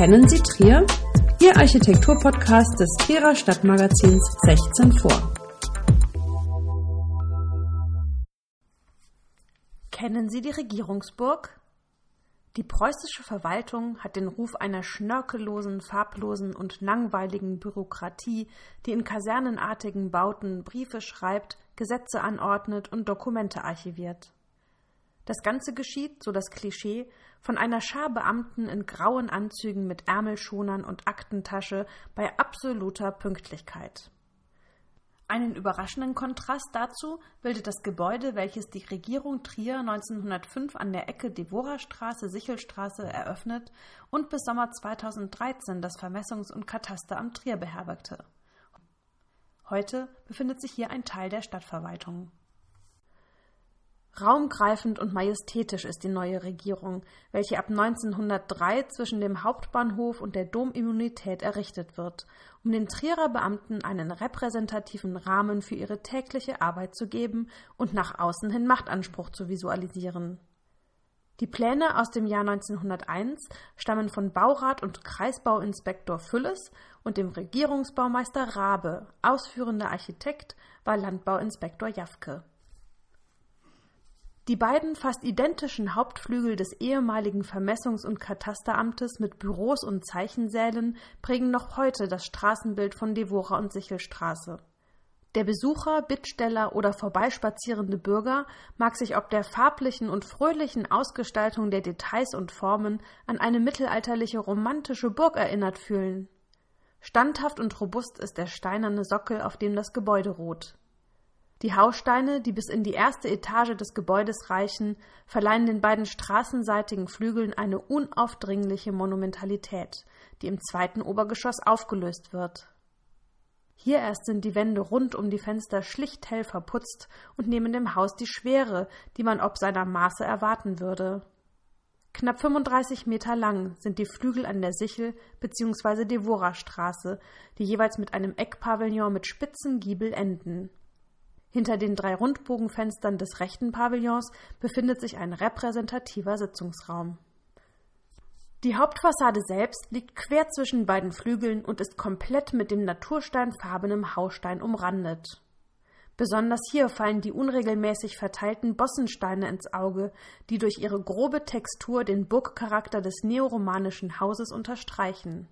Kennen Sie Trier? Ihr Architekturpodcast des Trierer Stadtmagazins 16 vor. Kennen Sie die Regierungsburg? Die preußische Verwaltung hat den Ruf einer schnörkellosen, farblosen und langweiligen Bürokratie, die in kasernenartigen Bauten Briefe schreibt, Gesetze anordnet und Dokumente archiviert. Das Ganze geschieht, so das Klischee, von einer Schar Beamten in grauen Anzügen mit Ärmelschonern und Aktentasche bei absoluter Pünktlichkeit. Einen überraschenden Kontrast dazu bildet das Gebäude, welches die Regierung Trier 1905 an der Ecke Devorerstraße Sichelstraße eröffnet und bis Sommer 2013 das Vermessungs- und Katasteramt Trier beherbergte. Heute befindet sich hier ein Teil der Stadtverwaltung. Raumgreifend und majestätisch ist die neue Regierung, welche ab 1903 zwischen dem Hauptbahnhof und der Domimmunität errichtet wird, um den Trierer Beamten einen repräsentativen Rahmen für ihre tägliche Arbeit zu geben und nach außen hin Machtanspruch zu visualisieren. Die Pläne aus dem Jahr 1901 stammen von Baurat und Kreisbauinspektor Fülles und dem Regierungsbaumeister Rabe, ausführender Architekt war Landbauinspektor Jafke. Die beiden fast identischen Hauptflügel des ehemaligen Vermessungs- und Katasteramtes mit Büros und Zeichensälen prägen noch heute das Straßenbild von Devora und Sichelstraße. Der Besucher, Bittsteller oder vorbeispazierende Bürger mag sich ob der farblichen und fröhlichen Ausgestaltung der Details und Formen an eine mittelalterliche romantische Burg erinnert fühlen. Standhaft und robust ist der steinerne Sockel, auf dem das Gebäude ruht. Die Haussteine, die bis in die erste Etage des Gebäudes reichen, verleihen den beiden straßenseitigen Flügeln eine unaufdringliche Monumentalität, die im zweiten Obergeschoss aufgelöst wird. Hier erst sind die Wände rund um die Fenster schlicht hell verputzt und nehmen dem Haus die Schwere, die man ob seiner Maße erwarten würde. Knapp 35 Meter lang sind die Flügel an der Sichel bzw. Devora-Straße, die jeweils mit einem Eckpavillon mit spitzen Giebel enden. Hinter den drei Rundbogenfenstern des rechten Pavillons befindet sich ein repräsentativer Sitzungsraum. Die Hauptfassade selbst liegt quer zwischen beiden Flügeln und ist komplett mit dem natursteinfarbenen Haustein umrandet. Besonders hier fallen die unregelmäßig verteilten Bossensteine ins Auge, die durch ihre grobe Textur den Burgcharakter des neoromanischen Hauses unterstreichen.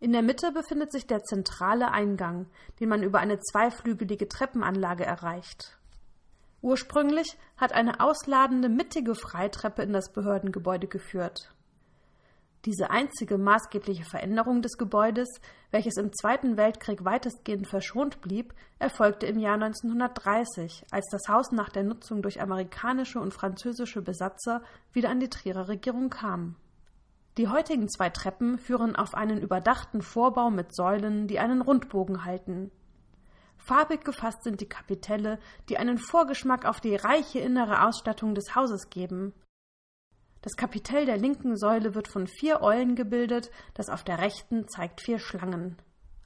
In der Mitte befindet sich der zentrale Eingang, den man über eine zweiflügelige Treppenanlage erreicht. Ursprünglich hat eine ausladende mittige Freitreppe in das Behördengebäude geführt. Diese einzige maßgebliche Veränderung des Gebäudes, welches im Zweiten Weltkrieg weitestgehend verschont blieb, erfolgte im Jahr 1930, als das Haus nach der Nutzung durch amerikanische und französische Besatzer wieder an die Trierer Regierung kam. Die heutigen zwei Treppen führen auf einen überdachten Vorbau mit Säulen, die einen Rundbogen halten. Farbig gefasst sind die Kapitelle, die einen Vorgeschmack auf die reiche innere Ausstattung des Hauses geben. Das Kapitell der linken Säule wird von vier Eulen gebildet, das auf der rechten zeigt vier Schlangen.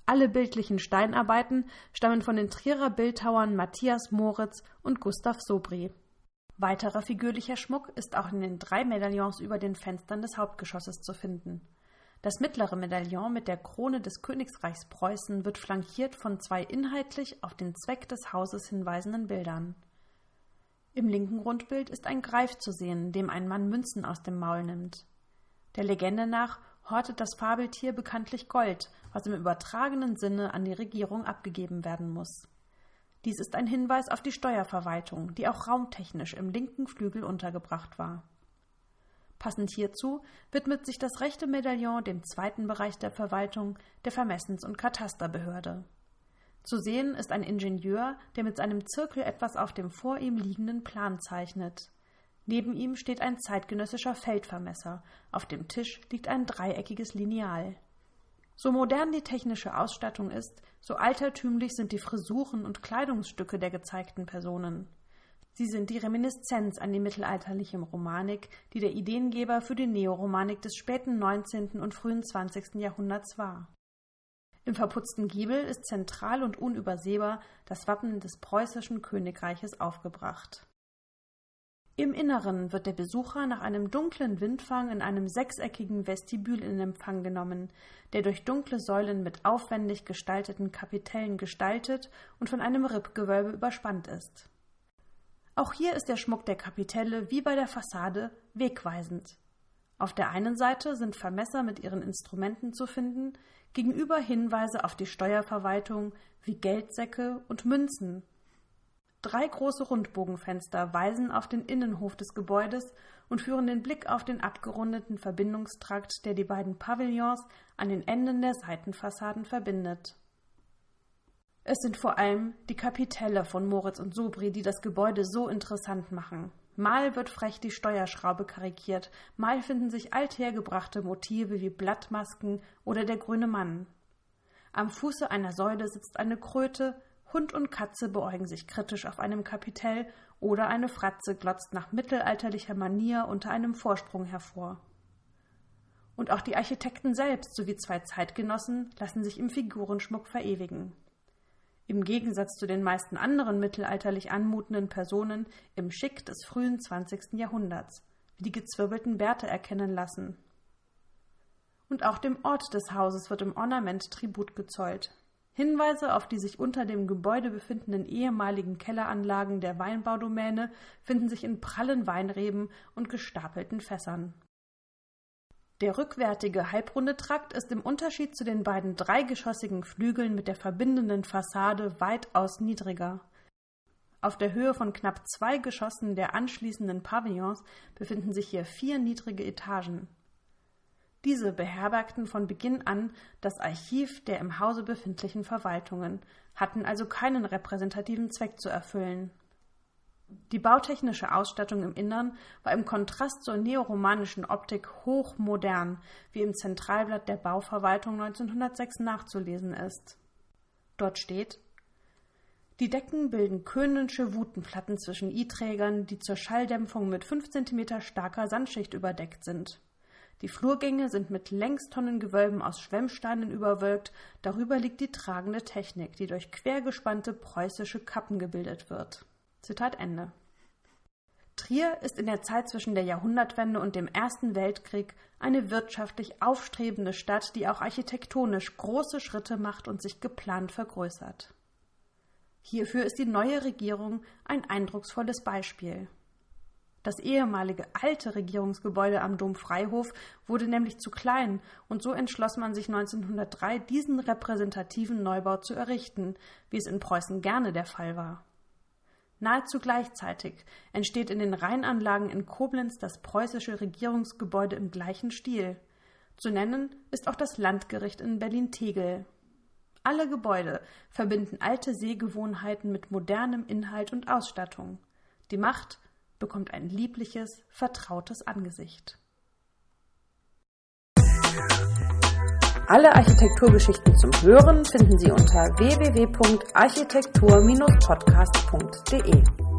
Alle bildlichen Steinarbeiten stammen von den Trierer Bildhauern Matthias Moritz und Gustav Sobri. Weiterer figürlicher Schmuck ist auch in den drei Medaillons über den Fenstern des Hauptgeschosses zu finden. Das mittlere Medaillon mit der Krone des Königreichs Preußen wird flankiert von zwei inhaltlich auf den Zweck des Hauses hinweisenden Bildern. Im linken Rundbild ist ein Greif zu sehen, dem ein Mann Münzen aus dem Maul nimmt. Der Legende nach hortet das Fabeltier bekanntlich Gold, was im übertragenen Sinne an die Regierung abgegeben werden muss. Dies ist ein Hinweis auf die Steuerverwaltung, die auch raumtechnisch im linken Flügel untergebracht war. Passend hierzu widmet sich das rechte Medaillon dem zweiten Bereich der Verwaltung, der Vermessens- und Katasterbehörde. Zu sehen ist ein Ingenieur, der mit seinem Zirkel etwas auf dem vor ihm liegenden Plan zeichnet. Neben ihm steht ein zeitgenössischer Feldvermesser, auf dem Tisch liegt ein dreieckiges Lineal. So modern die technische Ausstattung ist, so altertümlich sind die Frisuren und Kleidungsstücke der gezeigten Personen. Sie sind die Reminiszenz an die mittelalterliche Romanik, die der Ideengeber für die Neoromanik des späten 19. und frühen 20. Jahrhunderts war. Im verputzten Giebel ist zentral und unübersehbar das Wappen des preußischen Königreiches aufgebracht. Im Inneren wird der Besucher nach einem dunklen Windfang in einem sechseckigen Vestibül in Empfang genommen, der durch dunkle Säulen mit aufwendig gestalteten Kapitellen gestaltet und von einem Rippgewölbe überspannt ist. Auch hier ist der Schmuck der Kapitelle wie bei der Fassade wegweisend. Auf der einen Seite sind Vermesser mit ihren Instrumenten zu finden, gegenüber Hinweise auf die Steuerverwaltung wie Geldsäcke und Münzen. Drei große Rundbogenfenster weisen auf den Innenhof des Gebäudes und führen den Blick auf den abgerundeten Verbindungstrakt, der die beiden Pavillons an den Enden der Seitenfassaden verbindet. Es sind vor allem die Kapitelle von Moritz und Sobri, die das Gebäude so interessant machen. Mal wird frech die Steuerschraube karikiert, mal finden sich althergebrachte Motive wie Blattmasken oder der grüne Mann. Am Fuße einer Säule sitzt eine Kröte, Hund und Katze beäugen sich kritisch auf einem Kapitell oder eine Fratze glotzt nach mittelalterlicher Manier unter einem Vorsprung hervor. Und auch die Architekten selbst sowie zwei Zeitgenossen lassen sich im Figurenschmuck verewigen. Im Gegensatz zu den meisten anderen mittelalterlich anmutenden Personen im Schick des frühen 20. Jahrhunderts, wie die gezwirbelten Bärte erkennen lassen. Und auch dem Ort des Hauses wird im Ornament Tribut gezollt. Hinweise auf die sich unter dem Gebäude befindenden ehemaligen Kelleranlagen der Weinbaudomäne finden sich in prallen Weinreben und gestapelten Fässern. Der rückwärtige halbrunde Trakt ist im Unterschied zu den beiden dreigeschossigen Flügeln mit der verbindenden Fassade weitaus niedriger. Auf der Höhe von knapp zwei Geschossen der anschließenden Pavillons befinden sich hier vier niedrige Etagen. Diese beherbergten von Beginn an das Archiv der im Hause befindlichen Verwaltungen, hatten also keinen repräsentativen Zweck zu erfüllen. Die bautechnische Ausstattung im Innern war im Kontrast zur neoromanischen Optik hochmodern, wie im Zentralblatt der Bauverwaltung 1906 nachzulesen ist. Dort steht Die Decken bilden Könensche Wutenplatten zwischen I-Trägern, die zur Schalldämpfung mit 5 cm starker Sandschicht überdeckt sind. Die Flurgänge sind mit Längstonnengewölben aus Schwemmsteinen überwölkt, darüber liegt die tragende Technik, die durch quergespannte preußische Kappen gebildet wird. Zitat Ende. Trier ist in der Zeit zwischen der Jahrhundertwende und dem Ersten Weltkrieg eine wirtschaftlich aufstrebende Stadt, die auch architektonisch große Schritte macht und sich geplant vergrößert. Hierfür ist die neue Regierung ein eindrucksvolles Beispiel. Das ehemalige alte Regierungsgebäude am Domfreihof wurde nämlich zu klein und so entschloss man sich 1903, diesen repräsentativen Neubau zu errichten, wie es in Preußen gerne der Fall war. Nahezu gleichzeitig entsteht in den Rheinanlagen in Koblenz das preußische Regierungsgebäude im gleichen Stil. Zu nennen ist auch das Landgericht in Berlin-Tegel. Alle Gebäude verbinden alte Sehgewohnheiten mit modernem Inhalt und Ausstattung. Die Macht bekommt ein liebliches, vertrautes Angesicht. Alle Architekturgeschichten zum Hören finden Sie unter www.architektur-podcast.de.